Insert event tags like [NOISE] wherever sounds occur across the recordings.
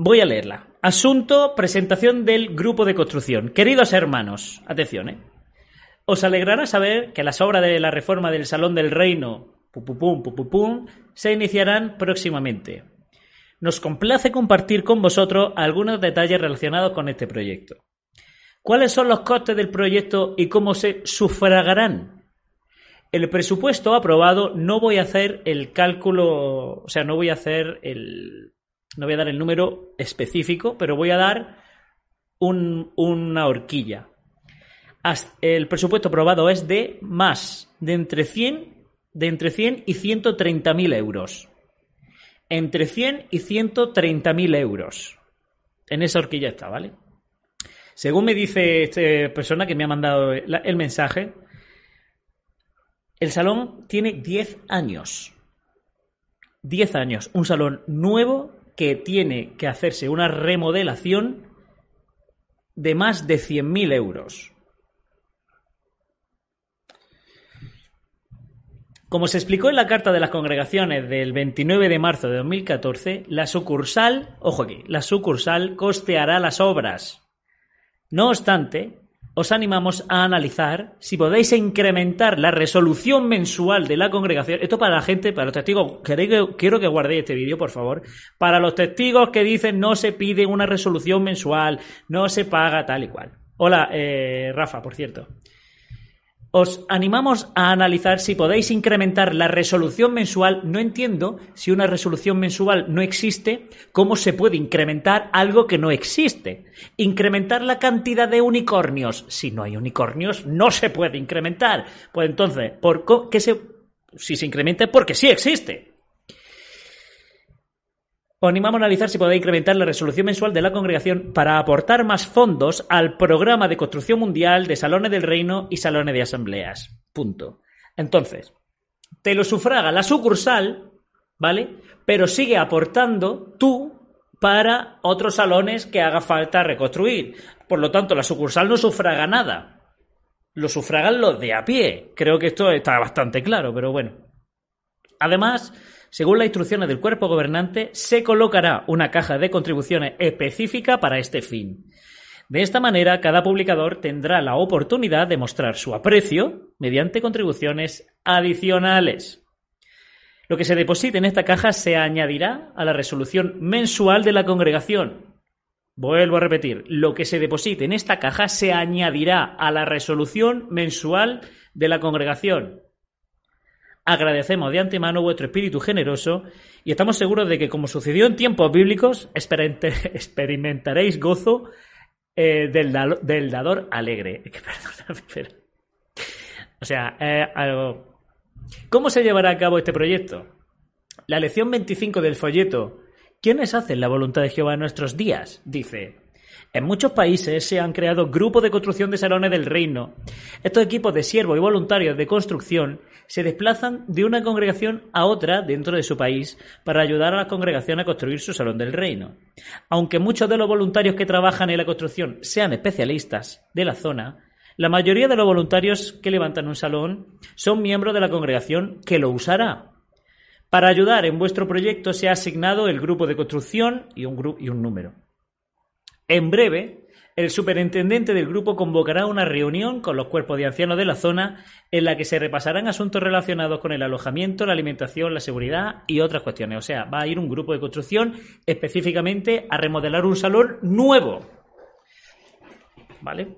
Voy a leerla. Asunto, presentación del grupo de construcción. Queridos hermanos, atención, ¿eh? Os alegrará saber que las obras de la reforma del Salón del Reino pum, pum, pum, se iniciarán próximamente. Nos complace compartir con vosotros algunos detalles relacionados con este proyecto. ¿Cuáles son los costes del proyecto y cómo se sufragarán? El presupuesto aprobado no voy a hacer el cálculo, o sea, no voy a hacer el, no voy a dar el número específico, pero voy a dar una horquilla. El presupuesto aprobado es de más de entre 100, de entre 100 y 130 mil euros. Entre 100 y 130 mil euros. En esa horquilla está, ¿vale? Según me dice esta persona que me ha mandado el mensaje, el salón tiene 10 años. 10 años. Un salón nuevo que tiene que hacerse una remodelación de más de 100.000 euros. Como se explicó en la Carta de las Congregaciones del 29 de marzo de 2014, la sucursal, ojo aquí, la sucursal costeará las obras. No obstante, os animamos a analizar si podéis incrementar la resolución mensual de la congregación. Esto para la gente, para los testigos, quiero que guardéis este vídeo, por favor. Para los testigos que dicen no se pide una resolución mensual, no se paga tal y cual. Hola, eh, Rafa, por cierto. Os animamos a analizar si podéis incrementar la resolución mensual. No entiendo si una resolución mensual no existe, cómo se puede incrementar algo que no existe. Incrementar la cantidad de unicornios. Si no hay unicornios, no se puede incrementar. Pues entonces, ¿por qué se, si se incrementa? Porque sí existe. Os animamos a analizar si podéis incrementar la resolución mensual de la congregación para aportar más fondos al programa de construcción mundial de salones del reino y salones de asambleas. Punto. Entonces, te lo sufraga la sucursal, ¿vale? Pero sigue aportando tú para otros salones que haga falta reconstruir. Por lo tanto, la sucursal no sufraga nada. Lo sufragan los de a pie. Creo que esto está bastante claro, pero bueno. Además, según las instrucciones del cuerpo gobernante, se colocará una caja de contribuciones específica para este fin. De esta manera, cada publicador tendrá la oportunidad de mostrar su aprecio mediante contribuciones adicionales. Lo que se deposite en esta caja se añadirá a la resolución mensual de la congregación. Vuelvo a repetir, lo que se deposite en esta caja se añadirá a la resolución mensual de la congregación. Agradecemos de antemano vuestro espíritu generoso y estamos seguros de que, como sucedió en tiempos bíblicos, [LAUGHS] experimentaréis gozo eh, del, dador alegre. [LAUGHS] [LAUGHS] O sea, eh, ¿cómo se llevará a cabo este proyecto? La lección 25 del folleto ¿Quiénes hacen la voluntad de Jehová en nuestros días? dice en muchos países se han creado grupos de construcción de salones del reino. Estos equipos de siervos y voluntarios de construcción se desplazan de una congregación a otra dentro de su país para ayudar a la congregación a construir su salón del reino. Aunque muchos de los voluntarios que trabajan en la construcción sean especialistas de la zona, la mayoría de los voluntarios que levantan un salón son miembros de la congregación que lo usará. Para ayudar en vuestro proyecto se ha asignado el grupo de construcción y un, y un número. En breve, el superintendente del grupo convocará una reunión con los cuerpos de ancianos de la zona en la que se repasarán asuntos relacionados con el alojamiento, la alimentación, la seguridad y otras cuestiones. O sea, va a ir un grupo de construcción específicamente a remodelar un salón nuevo. ¿Vale?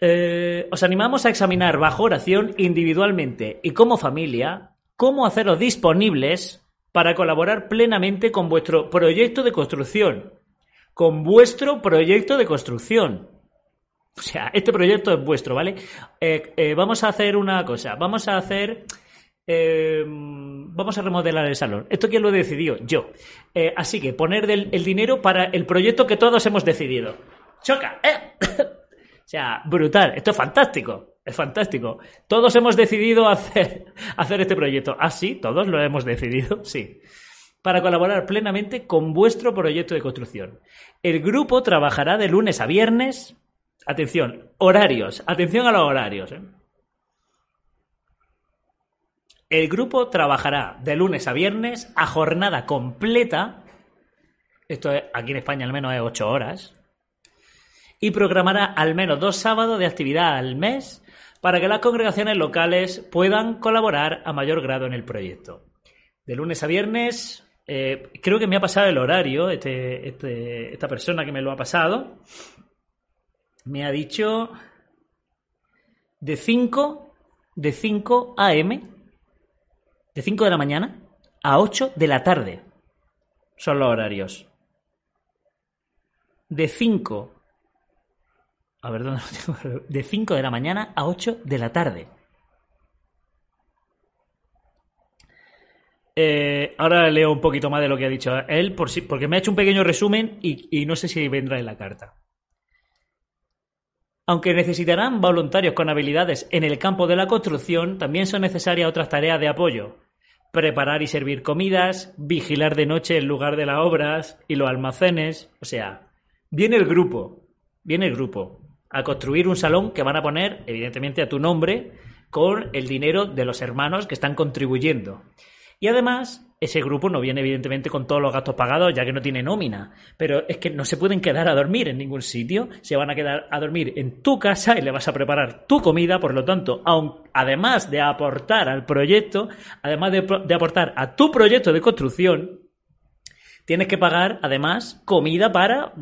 Eh, os animamos a examinar bajo oración individualmente y como familia cómo haceros disponibles para colaborar plenamente con vuestro proyecto de construcción con vuestro proyecto de construcción. O sea, este proyecto es vuestro, ¿vale? Eh, eh, vamos a hacer una cosa. Vamos a hacer. Eh, vamos a remodelar el salón. ¿Esto quién lo ha decidido? Yo. así que poner el dinero para el proyecto que todos hemos decidido. ¡Choca! [COUGHS] o sea, brutal. Esto es fantástico. Es fantástico. Todos hemos decidido hacer, [LAUGHS] hacer este proyecto. ¿Ah, sí? ¿Todos lo hemos decidido? Sí para colaborar plenamente con vuestro proyecto de construcción. El grupo trabajará de lunes a viernes. Atención, horarios. Atención a los horarios. ¿eh? El grupo trabajará de lunes a viernes a jornada completa esto es, aquí en España al menos es 8 horas, y programará al menos dos sábados de actividad al mes para que las congregaciones locales puedan colaborar a mayor grado en el proyecto. De lunes a viernes, eh, creo que me ha pasado el horario, este, este, esta persona que me lo ha pasado, me ha dicho de 5, de 5 a.m., de 5 de la mañana a 8 de la tarde. Son los horarios. De 5 a ver dónde lo tengo. [LAUGHS] De 5 de la mañana a 8 de la tarde. Eh, ahora leo un poquito más de lo que ha dicho él, por si, porque me ha hecho un pequeño resumen y, y no sé si vendrá en la carta. Aunque necesitarán voluntarios con habilidades en el campo de la construcción, también son necesarias otras tareas de apoyo. Preparar y servir comidas, vigilar de noche el lugar de las obras y los almacenes. O sea, viene el grupo, viene el grupo a construir un salón que van a poner, evidentemente, a tu nombre con el dinero de los hermanos que están contribuyendo. Y además, ese grupo no viene evidentemente con todos los gastos pagados, ya que no tiene nómina. Pero es que no se pueden quedar a dormir en ningún sitio. Se van a quedar a dormir en tu casa y le vas a preparar tu comida. Por lo tanto, además de aportar al proyecto, además de, aportar a tu proyecto de construcción, tienes que pagar además comida para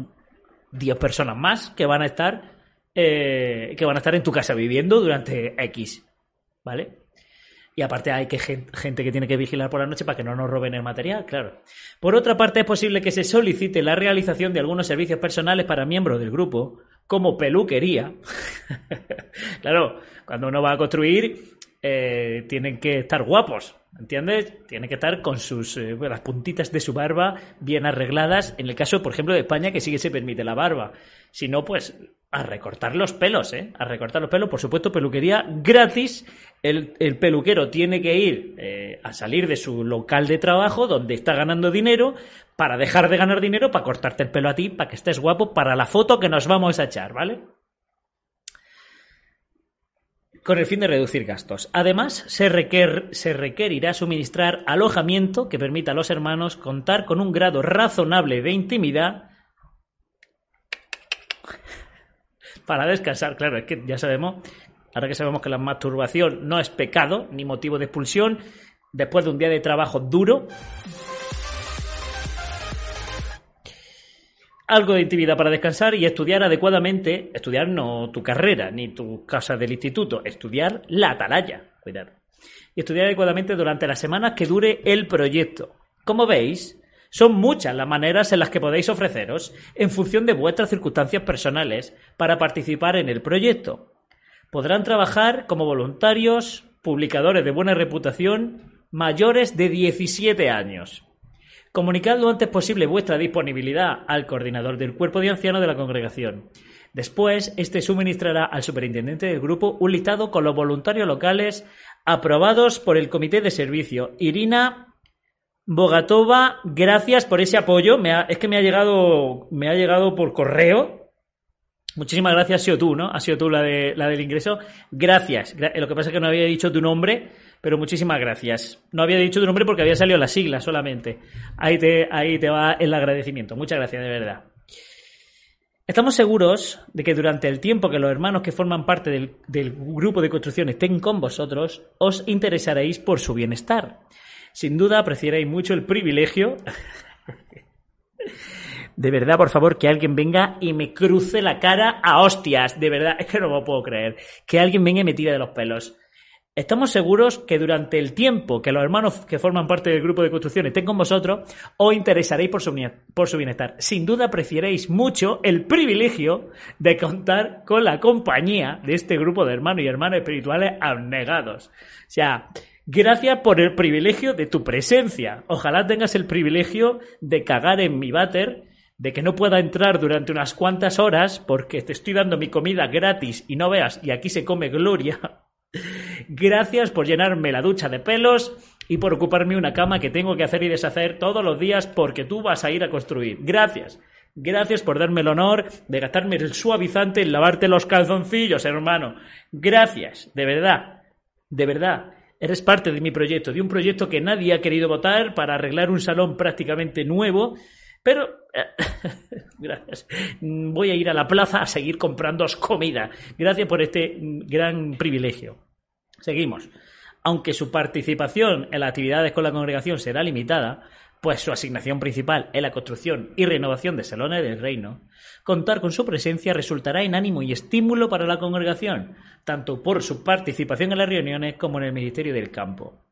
10 personas más que van a estar eh, que van a estar en tu casa viviendo durante X. ¿Vale? Y aparte hay que gente que tiene que vigilar por la noche para que no nos roben el material, claro. Por otra parte, es posible que se solicite la realización de algunos servicios personales para miembros del grupo, como peluquería. [LAUGHS] claro, cuando uno va a construir, eh, tienen que estar guapos, ¿entiendes? Tienen que estar con sus eh, las puntitas de su barba bien arregladas. En el caso, por ejemplo, de España, que sí que se permite la barba. Si no, pues a recortar los pelos, ¿eh? A recortar los pelos, por supuesto, peluquería gratis. El, peluquero tiene que ir eh, a salir de su local de trabajo donde está ganando dinero para dejar de ganar dinero, para cortarte el pelo a ti, para que estés guapo, para la foto que nos vamos a echar, ¿vale? Con el fin de reducir gastos. Además, se, se requerirá suministrar alojamiento que permita a los hermanos contar con un grado razonable de intimidad para descansar. Claro, es que ya sabemos, ahora que sabemos que la masturbación no es pecado ni motivo de expulsión, después de un día de trabajo duro, algo de intimidad para descansar y estudiar adecuadamente, estudiar no tu carrera ni tu casa del instituto, estudiar la atalaya, cuidado. Y estudiar adecuadamente durante las semanas que dure el proyecto. Como veis, son muchas las maneras en las que podéis ofreceros, en función de vuestras circunstancias personales, para participar en el proyecto. Podrán trabajar como voluntarios, publicadores de buena reputación, mayores de 17 años. Comunicad lo antes posible vuestra disponibilidad al coordinador del cuerpo de ancianos de la congregación. Después, este suministrará al superintendente del grupo un listado con los voluntarios locales aprobados por el comité de servicio. Irina Bogatova, gracias por ese apoyo. es que me ha llegado, me ha llegado por correo. Muchísimas gracias, ha sido tú, ¿no? Ha sido tú la, de, la del ingreso. Gracias. Lo que pasa es que no había dicho tu nombre, pero muchísimas gracias. No había dicho tu nombre porque había salido la sigla solamente. Ahí te, ahí te va el agradecimiento. Muchas gracias, de verdad. Estamos seguros de que durante el tiempo que los hermanos que forman parte del, del grupo de construcción estén con vosotros, os interesaréis por su bienestar. Sin duda apreciaréis mucho el privilegio. [LAUGHS] De verdad, por favor, que alguien venga y me cruce la cara a hostias. De verdad, es que no lo puedo creer. Que alguien venga y me tire de los pelos. Estamos seguros que durante el tiempo que los hermanos que forman parte del grupo de construcción estén con vosotros, os interesaréis por su, bienestar. Sin duda apreciaréis mucho el privilegio de contar con la compañía de este grupo de hermanos y hermanas espirituales abnegados. O sea, Gracias por el privilegio de tu presencia. Ojalá tengas el privilegio de cagar en mi váter, de que no pueda entrar durante unas cuantas horas porque te estoy dando mi comida gratis y no veas, y aquí se come gloria. [LAUGHS] Gracias por llenarme la ducha de pelos y por ocuparme una cama que tengo que hacer y deshacer todos los días porque tú vas a ir a construir. Gracias. Gracias por darme el honor de gastarme el suavizante en lavarte los calzoncillos, hermano. Gracias, de verdad. De verdad. Eres parte de mi proyecto, de un proyecto que nadie ha querido votar para arreglar un salón prácticamente nuevo, pero [LAUGHS] Gracias. Voy a ir a la plaza a seguir comprando comida. Gracias por este gran privilegio. Seguimos. Aunque su participación en las actividades con la congregación será limitada, pues su asignación principal es la construcción y renovación de salones del reino, contar con su presencia resultará en ánimo y estímulo para la congregación, tanto por su participación en las reuniones como en el ministerio del campo.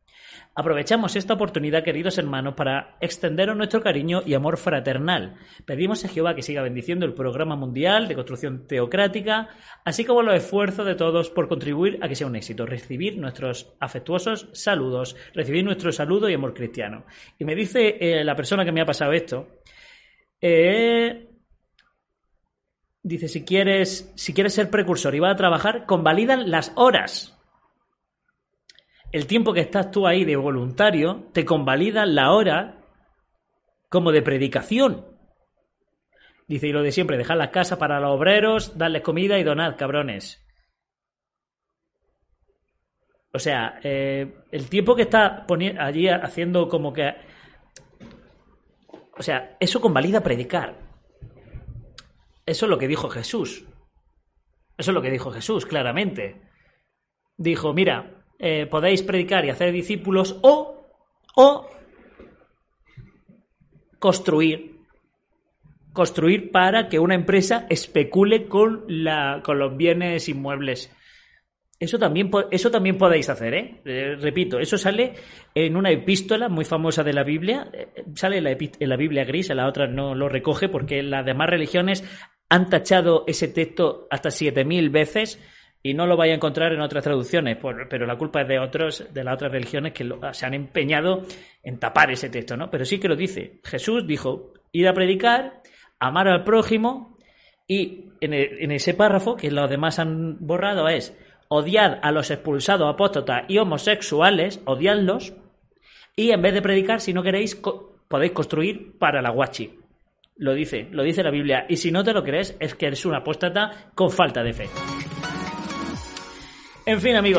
Aprovechamos esta oportunidad, queridos hermanos, para extenderos nuestro cariño y amor fraternal. Pedimos a Jehová que siga bendiciendo el programa mundial de construcción teocrática, así como los esfuerzos de todos por contribuir a que sea un éxito. Recibir nuestros afectuosos saludos, recibir nuestro saludo y amor cristiano. Y me dice eh, la persona que me ha pasado esto, eh, dice, si quieres, si quieres ser precursor y vas a trabajar, convalidan las horas el tiempo que estás tú ahí de voluntario te convalida la hora como de predicación. Dice, y lo de siempre, dejar las casas para los obreros, darles comida y donad, cabrones. O sea, eh, el tiempo que está allí haciendo como que... O sea, eso convalida predicar. Eso es lo que dijo Jesús. Eso es lo que dijo Jesús, claramente. Dijo, mira, eh, podéis predicar y hacer discípulos o, o construir. Construir para que una empresa especule con, la, con los bienes inmuebles. Eso también, eso también podéis hacer, ¿eh? ¿eh? Repito, eso sale en una epístola muy famosa de la Biblia. Eh, sale en la, en la Biblia gris, en la otra no lo recoge porque las demás religiones han tachado ese texto hasta 7.000 veces y no lo vaya a encontrar en otras traducciones, pero la culpa es de otros, de las otras religiones que se han empeñado en tapar ese texto, ¿no? Pero sí que lo dice. Jesús dijo, ir a predicar, amar al prójimo, y en, ese párrafo, que los demás han borrado, es odiad a los expulsados apóstatas y homosexuales, odiadlos, y en vez de predicar, si no queréis, podéis construir para la guachi. Lo dice, lo dice la Biblia. Y si no te lo crees, es que eres un apóstata con falta de fe. En fin, amigos,